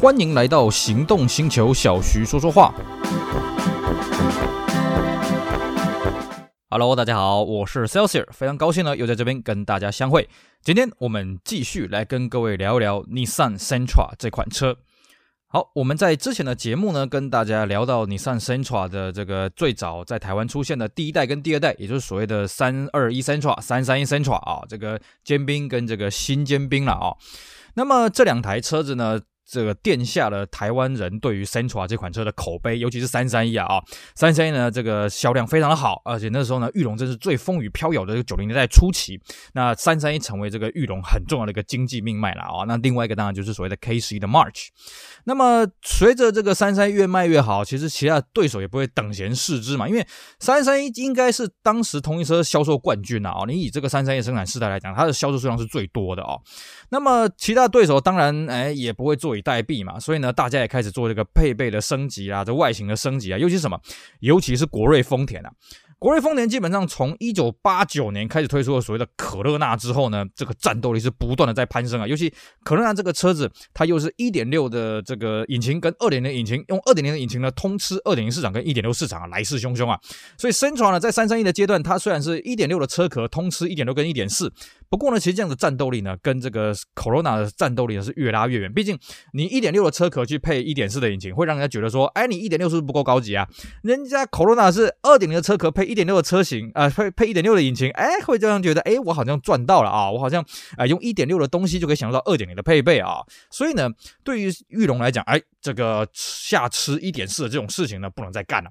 欢迎来到行动星球，小徐说说话。Hello，大家好，我是 Celsius，非常高兴呢，又在这边跟大家相会。今天我们继续来跟各位聊一聊 Nissan Sentra 这款车。好，我们在之前的节目呢，跟大家聊到 Nissan Sentra 的这个最早在台湾出现的第一代跟第二代，也就是所谓的三二一 Sentra、三三一 Sentra 啊，这个尖兵跟这个新尖兵了啊。那么这两台车子呢，这个殿下了台湾人对于 Sentra 这款车的口碑，尤其是三三一啊啊，三三一呢这个销量非常的好，而且那时候呢，裕隆真是最风雨飘摇的这个九零年代初期，那三三一成为这个裕隆很重要的一个经济命脉了啊。那另外一个当然就是所谓的 K 十一的 March。那么随着这个三三一越卖越好，其实其他对手也不会等闲视之嘛，因为三三一应该是当时同一车销售冠军啊。你以这个三三一生产世代来讲，它的销售数量是最多的啊。那么其他对手当然哎也不会坐以待毙嘛，所以呢，大家也开始做这个配备的升级啊，这外形的升级啊，尤其是什么？尤其是国瑞丰田啊。国瑞丰田基本上从一九八九年开始推出了所谓的可乐纳之后呢，这个战斗力是不断的在攀升啊。尤其可乐纳这个车子，它又是一点六的这个引擎跟二点零引擎，用二点零的引擎呢通吃二点零市场跟一点六市场啊，来势汹汹啊。所以，Sentra 呢在三三一的阶段，它虽然是一点六的车壳通吃一点六跟一点四，不过呢，其实这样的战斗力呢，跟这个 Corona 的战斗力呢是越拉越远。毕竟你一点六的车壳去配一点四的引擎，会让人家觉得说，哎，你一点六是不是不够高级啊？人家 Corona 是二点零的车壳配一点六的车型啊，配配一点六的引擎，哎，会这样觉得，哎，我好像赚到了啊，我好像啊用一点六的东西就可以享受到二点零的配备啊。所以呢，对于裕隆来讲，哎，这个下吃一点四的这种事情呢，不能再干了。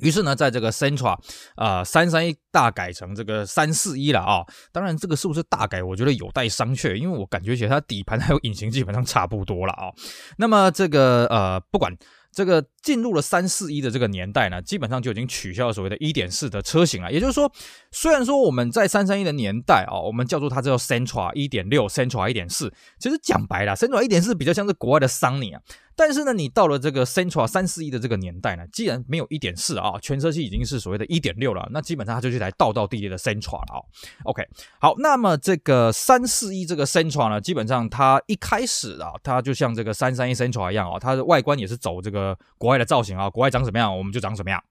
于是呢，在这个 CENTRA，啊三三一大改成这个三四一了啊。当然，这个是不是大改，我觉得有待商榷，因为我感觉起来它底盘还有引擎基本上差不多了啊。那么这个呃，不管。这个进入了三四一的这个年代呢，基本上就已经取消了所谓的一点四的车型了。也就是说，虽然说我们在三三一的年代啊，我们叫做它叫 Centra 一点六、Centra 一点四，其实讲白了，Centra 一点四比较像是国外的桑尼啊。但是呢，你到了这个 centra 三四一的这个年代呢，既然没有一点四啊，全车系已经是所谓的一点六了，那基本上它就是一台道道地地的 centra 了啊。OK，好，那么这个三四一这个 centra 呢，基本上它一开始啊，它就像这个三三一 centra 一样啊，它的外观也是走这个国外的造型啊，国外长什么样，我们就长什么样。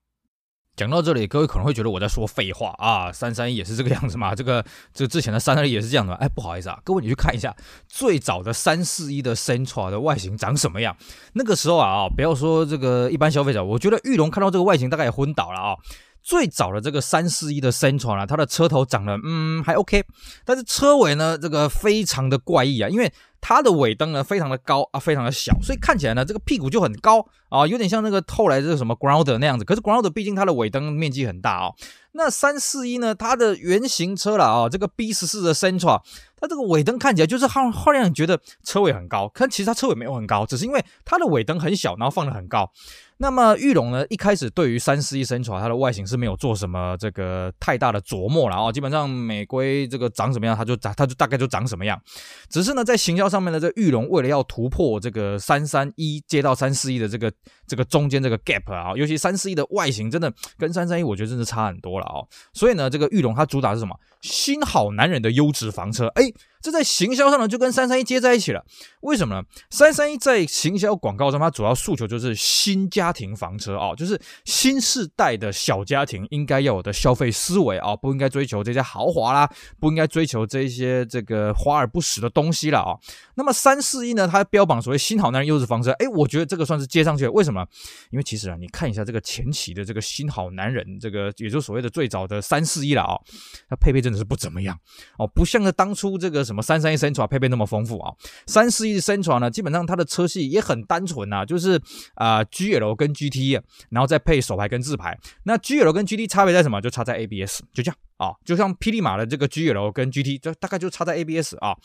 讲到这里，各位可能会觉得我在说废话啊，三三一也是这个样子嘛，这个这之前的三三一也是这样的，哎，不好意思啊，各位你去看一下最早的三四一的 centra 的外形长什么样，那个时候啊，不要说这个一般消费者，我觉得玉龙看到这个外形大概也昏倒了啊。最早的这个三四一的 Sentra 呢，它的车头长得嗯还 OK，但是车尾呢这个非常的怪异啊，因为它的尾灯呢非常的高啊，非常的小，所以看起来呢这个屁股就很高啊，有点像那个后来这个什么 Grounder 那样子。可是 Grounder 毕竟它的尾灯面积很大哦。那三四一呢，它的原型车了啊，这个 B 十四的 Central 它这个尾灯看起来就是好好让人觉得车尾很高，可其实它车尾没有很高，只是因为它的尾灯很小，然后放的很高。那么玉龙呢，一开始对于三四一 Sentra 它的外形是没有做什么这个太大的琢磨了啊，基本上美规这个长什么样，它就长，它就大概就长什么样。只是呢，在行销上面呢这玉龙为了要突破这个三三一接到三四一的这个这个中间这个 gap 啊，尤其三四一的外形真的跟三三一我觉得真的差很多了啊，所以呢，这个玉龙它主打是什么？新好男人的优质房车，哎。right? 这在行销上呢，就跟三三一接在一起了。为什么呢？三三一在行销广告上，它主要诉求就是新家庭房车啊，就是新世代的小家庭应该要有的消费思维啊，不应该追求这些豪华啦，不应该追求这些这个华而不实的东西了啊。那么三四一呢，它标榜所谓新好男人优质房车，哎，我觉得这个算是接上去了。为什么？因为其实啊，你看一下这个前期的这个新好男人，这个也就是所谓的最早的三四一了啊，它配备真的是不怎么样哦，不像是当初这个什么三三一升船配备那么丰富啊。三四一升船呢，基本上它的车系也很单纯呐，就是啊、呃、GL 跟 GT，然后再配手排跟自排。那 GL 跟 GT 差别在什么？就差在 ABS，就这样啊，就像霹雳马的这个 GL 跟 GT，就大概就差在 ABS 啊。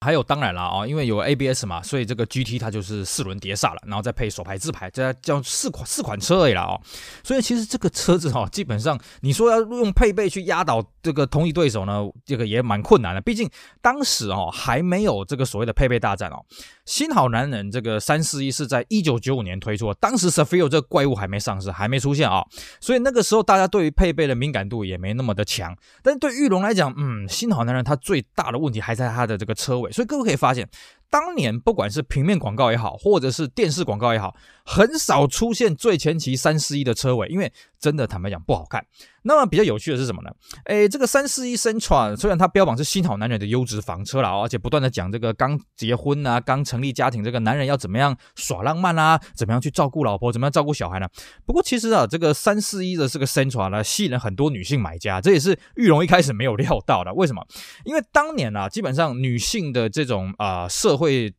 还有当然了啊，因为有 ABS 嘛，所以这个 GT 它就是四轮碟刹了，然后再配手排自排，这叫四款四款车而已了啊。所以其实这个车子哈，基本上你说要用配备去压倒这个同一对手呢，这个也蛮困难的。毕竟当时哦还没有这个所谓的配备大战哦。新好男人这个三四一是在一九九五年推出，当时 Cefiro 这个怪物还没上市，还没出现啊，所以那个时候大家对于配备的敏感度也没那么的强。但是对玉龙来讲，嗯，新好男人它最大的问题还在它的这个车尾。所以各位可以发现，当年不管是平面广告也好，或者是电视广告也好，很少出现最前期三四一的车尾，因为真的坦白讲不好看。那么比较有趣的是什么呢？诶，这个三四一生产虽然它标榜是新好男人的优质房车啦，而且不断的讲这个刚结婚啊、刚成立家庭这个男人要怎么样耍浪漫啊，怎么样去照顾老婆，怎么样照顾小孩呢？不过其实啊，这个三四一的这个 Sentra 呢，吸引了很多女性买家，这也是玉龙一开始没有料到的。为什么？因为当年啊，基本上女性的这种啊、社会。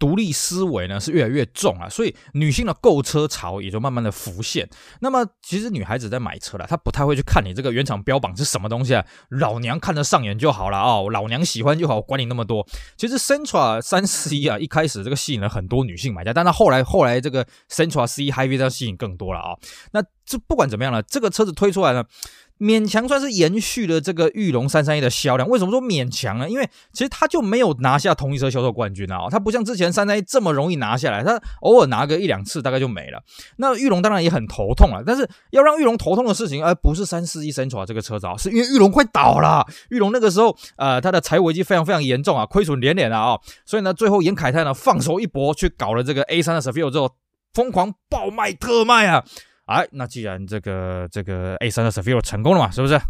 独立思维呢是越来越重啊，所以女性的购车潮也就慢慢的浮现。那么其实女孩子在买车了，她不太会去看你这个原厂标榜是什么东西啊，老娘看得上眼就好了哦，老娘喜欢就好，管你那么多。其实 Sentra 三 C 啊，一开始这个吸引了很多女性买家，但是后来后来这个 Sentra C High V 它吸引更多了啊、那这不管怎么样了，这个车子推出来呢。勉强算是延续了这个裕隆三三一的销量。为什么说勉强呢？因为其实它就没有拿下同一车销售冠军啊，它不像之前三三一这么容易拿下来，它偶尔拿个一两次大概就没了。那裕隆当然也很头痛了，但是要让裕隆头痛的事情，而不是三四一 Sentra 这个车子啊，是因为裕隆快倒了。裕隆那个时候，呃，它的财务危机非常非常严重啊，亏损连连啊，所以呢，最后严凯泰呢放手一搏，去搞了这个 A 三的 Cefiro 之后，疯狂爆卖特卖啊。哎，那既然这个这个 A3 的 Sefiro 成功了嘛，是不是？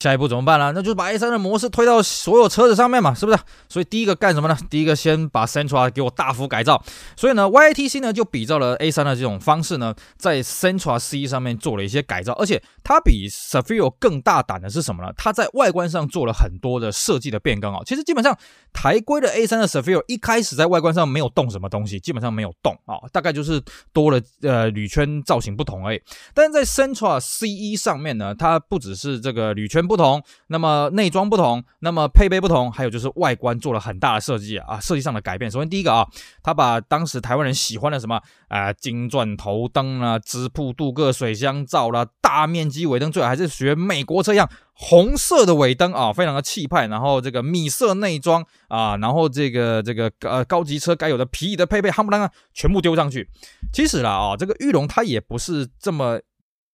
下一步怎么办呢？那就是把 A3 的模式推到所有车子上面嘛，是不是？所以第一个干什么呢？第一个先把 Sentra 给我大幅改造。所以呢，YTC 呢就比照了 A3 的这种方式呢，在 Sentra C 上面做了一些改造，而且它比 Cefiro 更大胆的是什么呢？它在外观上做了很多的设计的变更啊。其实基本上台规的 A3 的 Cefiro 一开始在外观上没有动什么东西，基本上没有动啊，大概就是多了呃铝圈造型不同而已。但是在 Sentra C1 上面呢，它不只是这个铝圈。不同，那么内装不同，那么配备不同，还有就是外观做了很大的设计啊，设计上的改变。首先第一个啊，他把当时台湾人喜欢的什么啊、呃，金钻头灯啊，直瀑镀铬水箱罩啦，大面积尾灯，最好还是学美国车一样红色的尾灯啊，非常的气派。然后这个米色内装啊，然后这个这个呃高级车该有的皮椅的配备，夯不啷当全部丢上去。其实啦啊，这个玉龙它也不是这么。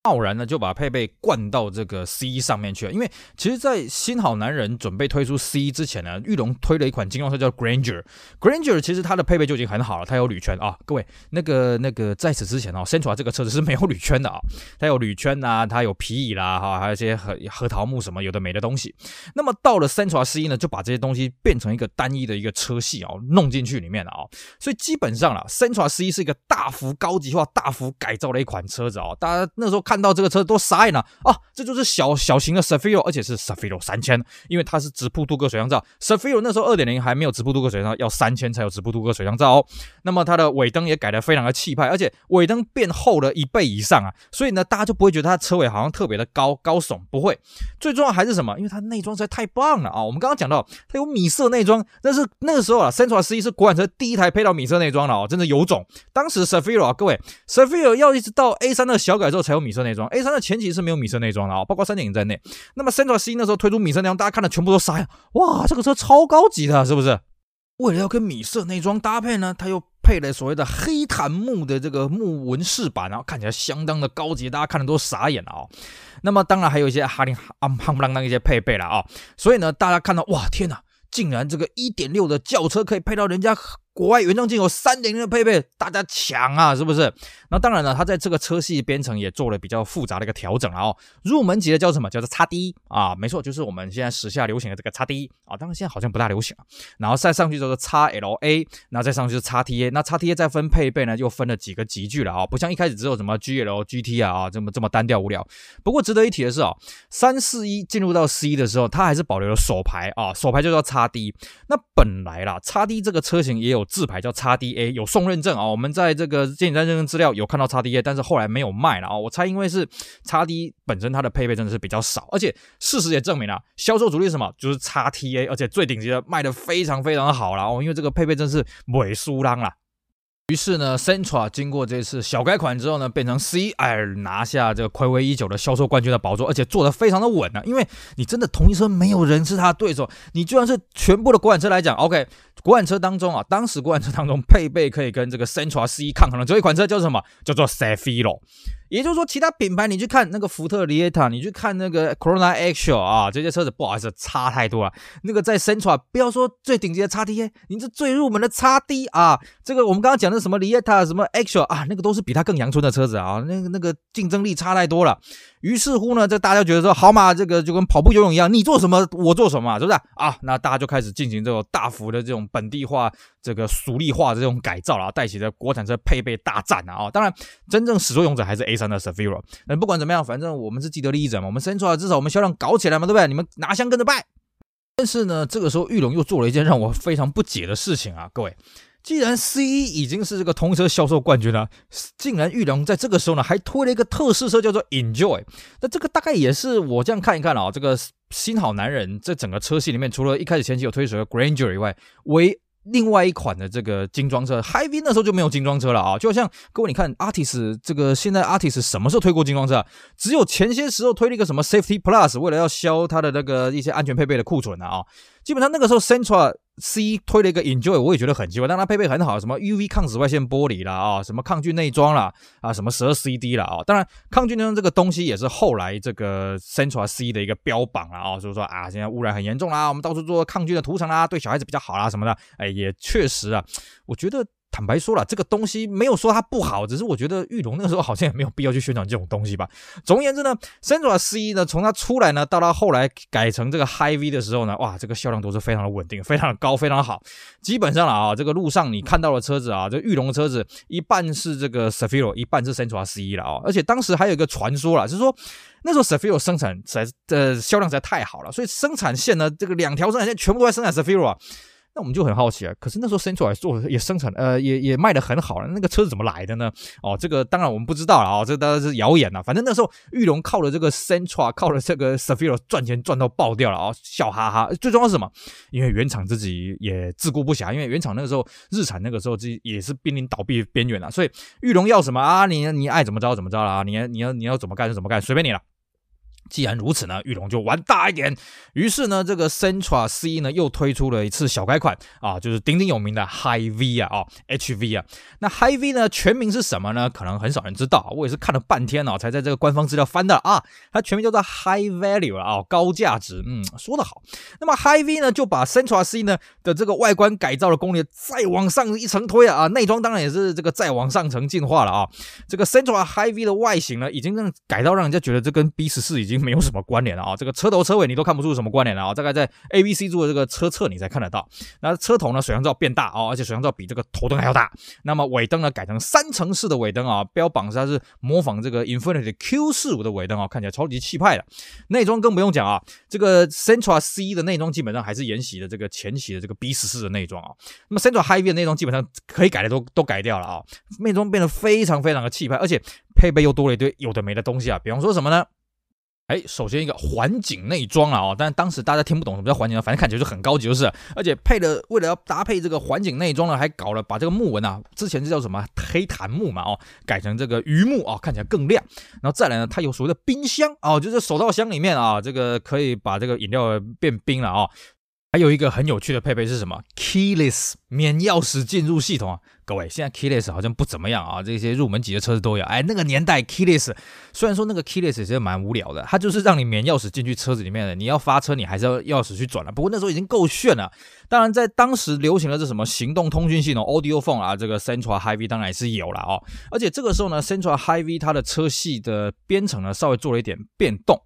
贸然呢就把配备灌到这个 C 上面去了，因为其实，在新好男人准备推出 C 之前呢，玉龙推了一款金装车叫 Grandeur。Grandeur 其实它的配备就已经很好了，它有铝圈啊，各位那个那个在此之前哦，Sentra 这个车子是没有铝圈的啊，它有铝圈呐，它有皮椅啦哈，还有一些核核桃木什么有的没的东西。那么到了 Sentra C 呢，就把这些东西变成一个单一的一个车系哦，弄进去里面了啊，所以基本上了，Sentra C 是一个大幅高级化、大幅改造的一款车子哦，大家那时候看。看到这个车都傻眼了啊！这就是小小型的 Sefiro 而且是 Cefiro 三千，因为它是直瀑镀铬水箱罩。，Sefiro 那时候二点零还没有直瀑镀铬水箱罩，要三千才有直瀑镀铬水箱罩哦。那么它的尾灯也改得非常的气派，而且尾灯变厚了一倍以上啊！所以呢，大家就不会觉得它车尾好像特别的高高耸，不会。最重要还是什么？因为它内装实在太棒了啊！我们刚刚讲到它有米色内装，但是那个时候啊，Sentra C 是国产车第一台配到米色内装了哦，真的有种。当时 Sefiro 啊，各位，Sefiro 要一直到 A 三的小改之后才有米色内装，A 三的前期。是没有米色内装的啊，包括三点零在内。那么 Sentra C 那时候推出米色内装，大家看的全部都傻呀！哇，这个车超高级的，是不是？为了要跟米色内装搭配呢，它又配了所谓的黑檀木的这个木纹饰板，然后看起来相当的高级，大家看的都傻眼了啊！那么当然还有一些哈林啊夯不啷当一些配备了啊，所以呢，大家看到哇，天哪，竟然这个一点六的轿车可以配到人家。国外原装进口三点零的配备，大家抢啊，是不是？那当然了，它在这个车系编程也做了比较复杂的一个调整了哦。入门级的叫什么？叫做 XD 啊，没错，就是我们现在时下流行的这个 XD 啊。当然现在好像不大流行了。然后再上去就是 XLA，然后再上去是 XTA。那 XTA 再分配备呢，又分了几个级距了啊，不像一开始只有什么 GL、GT 啊啊这么这么单调无聊。不过值得一提的是啊，三四一进入到 C 的时候，它还是保留了手排啊，手排就叫 XD。那本来啦，XD 这个车型也有。字牌叫叉 DA 有送认证啊、哦。我们在这个监理站认证资料有看到叉 DA，但是后来没有卖了啊、哦。我猜因为是叉 D 本身它的配备真的是比较少，而且事实也证明了销售主力是什么，就是叉 TA，而且最顶级的卖的非常非常好了哦。因为这个配备真是尾输浪了。于是呢，Centra 经过这次小改款之后呢，变成 C R，拿下这个睽违已久的销售冠军的宝座，而且做得非常的稳啊。因为你真的同一车没有人是他的对手，你就算是全部的国产车来讲，OK，国产车当中啊，当时国产车当中配备可以跟这个 Centra C 抗衡的这一款车叫什么？叫做 Cefiro。也就是说，其他品牌你去看那个福特 Lieta，你去看那个 Corona Actual 啊，这些车子不好意思，差太多了。那个在 Central，不要说最顶级的 XT，你这最入门的 XD 啊，这个我们刚刚讲的什么 Lieta 什么 Actual 啊，那个都是比它更阳春的车子啊，那个那个竞争力差太多了。于是乎呢，这大家觉得说，好嘛，这个就跟跑步游泳一样，你做什么我做什么，是不是啊？那大家就开始进行这种大幅的这种本地化、这个属地化的这种改造了，带起了国产车配备大战啊！当然，真正始作俑者还是 A3 的 Zafira。那不管怎么样，反正我们是既得利益者嘛，我们生出来至少我们销量搞起来嘛，对不对？你们拿香跟着拜。但是呢，这个时候裕隆又做了一件让我非常不解的事情啊，各位。既然 C 已经是这个同车销售冠军了，竟然裕隆在这个时候呢还推了一个特试车叫做 Enjoy，那这个大概也是我这样看一看啊，这个新好男人这整个车系里面，除了一开始前期有推出的 Grandeur 以外，唯另外一款的这个精装车，HIV 那时候就没有精装车了啊，就好像各位你看，Artist 这个现在 Artist 什么时候推过精装车？只有前些时候推了一个什么 Safety Plus，为了要销它的那个一些安全配备的库存啊，基本上那个时候 Central。C 推了一个 Enjoy，我也觉得很奇怪，但它配备很好，什么 UV 抗紫外线玻璃啦，啊，什么抗菌内装啦，啊，什么十二 CD 啦，啊，当然抗菌内装这个东西也是后来这个 Central C 的一个标榜啦，啊，就是说啊，现在污染很严重啦，我们到处做抗菌的涂层啦，对小孩子比较好啦什么的，哎，也确实啊，我觉得。坦白说了，这个东西没有说它不好，只是我觉得玉龙那个时候好像也没有必要去宣传这种东西吧。总而言之呢，Sentra C 呢，从它出来呢，到它后来改成这个 Hy-Vee 的时候呢，哇，这个销量都是非常的稳定，非常的高，非常好。基本上了啊，这个路上你看到的车子啊，这玉龙的车子一半是这个 s a f i r o 一半是 Sentra C 了啊。而且当时还有一个传说了，就是说那时候 s a f i r o 生产实在的销量实在太好了，所以生产线呢，这个两条生产线全部都在生产 s a f i r o 啊。那我们就很好奇啊，可是那时候 Sentra 做也生产，呃，也也卖得很好了，那个车是怎么来的呢？哦，这个当然我们不知道了啊、哦，这当然是谣言了。反正那时候裕隆靠了这个 Sentra，靠了这个 s a f i r o 赚钱赚到爆掉了啊、哦，笑哈哈。最重要是什么？因为原厂自己也自顾不暇，因为原厂那个时候日产那个时候自己也是濒临倒闭边缘了，所以裕隆要什么啊？你你爱怎么着怎么着了啊？你你要你要怎么干就怎么干，随便你了。既然如此呢，裕龙就玩大一点。于是呢，这个 Centra C 呢又推出了一次小改款啊，就是鼎鼎有名的 High V 啊，哦，HV 啊。那 High V 呢全名是什么呢？可能很少人知道，我也是看了半天啊，才在这个官方资料翻的啊。它全名叫做 High Value 啊，高价值。嗯，说得好。那么 High V 呢就把 Centra C 呢的这个外观改造的功力再往上一层推啊，内装当然也是这个再往上层进化了啊。这个 Centra High V 的外形呢已经让改到让人家觉得这跟 B 十四已经。没有什么关联了啊，这个车头车尾你都看不出什么关联了啊，大概在 A B C 柱的这个车侧你才看得到。那车头呢，水箱罩变大哦，而且水箱罩比这个头灯还要大。那么尾灯呢，改成三层式的尾灯啊，标榜它是模仿这个 Infiniti Q 四五的尾灯啊，看起来超级气派的。内装更不用讲啊，这个 Sentra C 的内装基本上还是沿袭的这个前期的这个 B 十四的内装啊。那么 Sentra Hy-Vee 的内装基本上可以改的都都改掉了啊，内装变得非常非常的气派，而且配备又多了一堆有的没的东西啊，比方说什么呢？哎，首先一个环景内装啊，哦，但是当时大家听不懂什么叫环景，反正看起来就很高级，就是，而且配了，为了要搭配这个环景内装呢，还搞了把这个木纹啊，之前是叫什么黑檀木嘛，哦，改成这个榆木啊，看起来更亮。然后再来呢，它有所谓的冰箱哦，就是手套箱里面啊，这个可以把这个饮料变冰了啊。哦还有一个很有趣的配备是什么？Keyless 免钥匙进入系统啊！各位，现在 Keyless 好像不怎么样啊，这些入门级的车子都有。哎，那个年代 Keyless 虽然说那个 Keyless 其实蛮无聊的，它就是让你免钥匙进去车子里面的，你要发车你还是要钥匙去转了。不过那时候已经够炫了。当然，在当时流行的是什么行动通讯系统 Audio Phone 啊，这个 Central Hy-Vee 当然也是有了哦。而且这个时候呢，Central Hy-Vee 它的车系的编程呢稍微做了一点变动。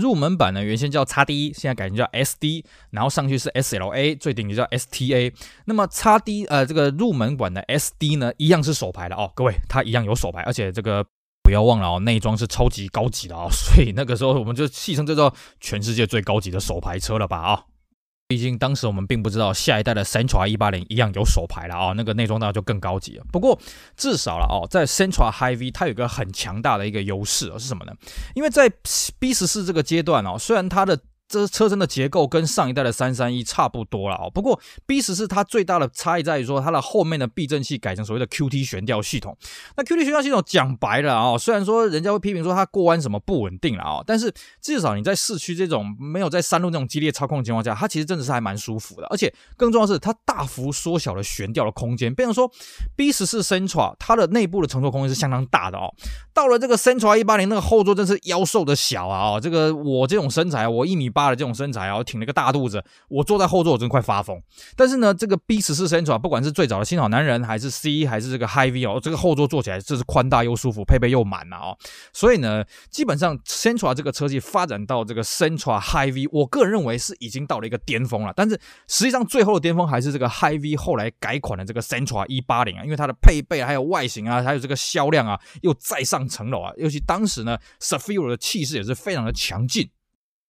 入门版呢，原先叫 XD，现在改成叫 SD，然后上去是 SLA，最顶级叫 STA。那么 XD 呃，这个入门版的 SD 呢，一样是手牌的哦，各位，它一样有手牌，而且这个不要忘了哦，内装是超级高级的哦，所以那个时候我们就戏称这叫全世界最高级的手牌车了吧啊、哦。毕竟当时我们并不知道下一代的 Centra 一八零一样有手牌了啊，那个内装那就更高级了。不过至少了哦，在 Centra High V 它有一个很强大的一个优势是什么呢？因为在 B 十四这个阶段哦，虽然它的这车身的结构跟上一代的三三一差不多了哦。不过 B 十四它最大的差异在于说，它的后面的避震器改成所谓的 QT 悬吊系统。那 QT 悬吊系统讲白了啊，虽然说人家会批评说它过弯什么不稳定了啊，但是至少你在市区这种没有在山路那种激烈操控的情况下，它其实真的是还蛮舒服的。而且更重要的是，它大幅缩小了悬吊的空间，变成说 B 十四 Sentra 它的内部的乘坐空间是相当大的哦。到了这个 Sentra 一八零那个后座真是腰瘦的小啊！哦，这个我这种身材，我一米八的这种身材啊，挺了个大肚子，我坐在后座我真快发疯。但是呢，这个 B 十四 centra 不管是最早的新好男人，还是 C，还是这个 High V 哦，这个后座坐起来这是宽大又舒服，配备又满了哦。所以呢，基本上 centra 这个车系发展到这个 centra High V，我个人认为是已经到了一个巅峰了。但是实际上最后的巅峰还是这个 High V 后来改款的这个 centra 一八零啊，因为它的配备还有外形啊，还有这个销量啊，又再上层楼啊。尤其当时呢，Zafiro 的气势也是非常的强劲。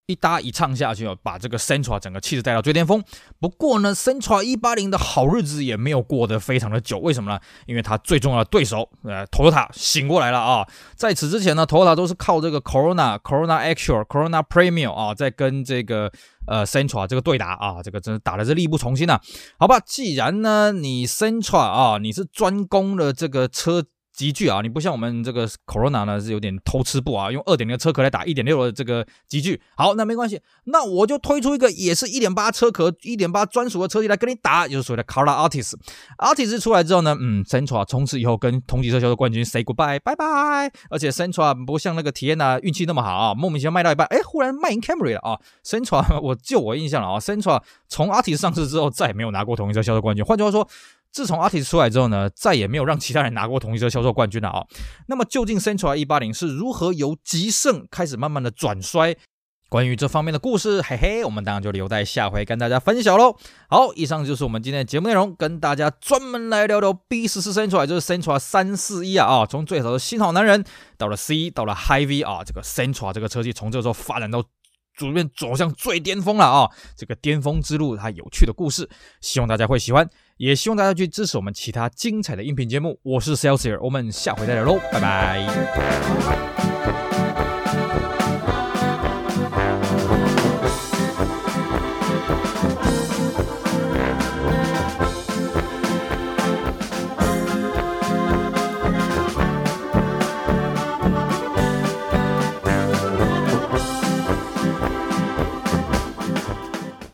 一搭一唱下去哦，把这个 Central 整个气势带到最巅峰。不过呢 Central 一八零的好日子也没有过得非常的久。为什么呢？因为它最重要的对手呃，Toyota 醒过来了啊。在此之前呢，Toyota 都是靠这个 Corona、Corona Actual、Corona Premium 啊，在跟这个呃 Central 这个对打啊，这个真是打的是力不从心呐。好吧，既然呢你 Central 啊，你是专攻了这个车。级距啊，你不像我们这个 Corona 呢，是有点偷吃步啊，用二点零的车壳来打一点六的这个级距。好，那没关系，那我就推出一个也是一点八车壳、一点八专属的车系来跟你打，就是所谓的 Carrara Altis。Artist 出来之后呢，嗯，Sentra 从此以后跟同级车销售冠军 say goodbye，拜拜。而且 Sentra 不像那个 Teana 运气那么好啊，莫名其妙卖到一半，哎，忽然卖赢 Camry 了啊。Sentra 我就我印象了啊，Sentra 从 Artis 上市之后再也没有拿过同级车销售冠军。换句话说。自从 Altis 出来之后呢，再也没有让其他人拿过同一车销售冠军了啊、那么究竟 Central 一八零是如何由极盛开始慢慢的转衰？关于这方面的故事，嘿嘿，我们当然就留待下回跟大家分享喽。好，以上就是我们今天的节目内容，跟大家专门来聊聊 B 十四 Central 就是 Central 三四一啊啊，从最早的新好男人到了 C，到了 High V 啊，这个 Central 这个车系从这时候发展到。逐渐走向最巅峰了啊！这个巅峰之路，它有趣的故事，希望大家会喜欢，也希望大家去支持我们其他精彩的音频节目。我是 Celsius，我们下回再聊喽，拜拜。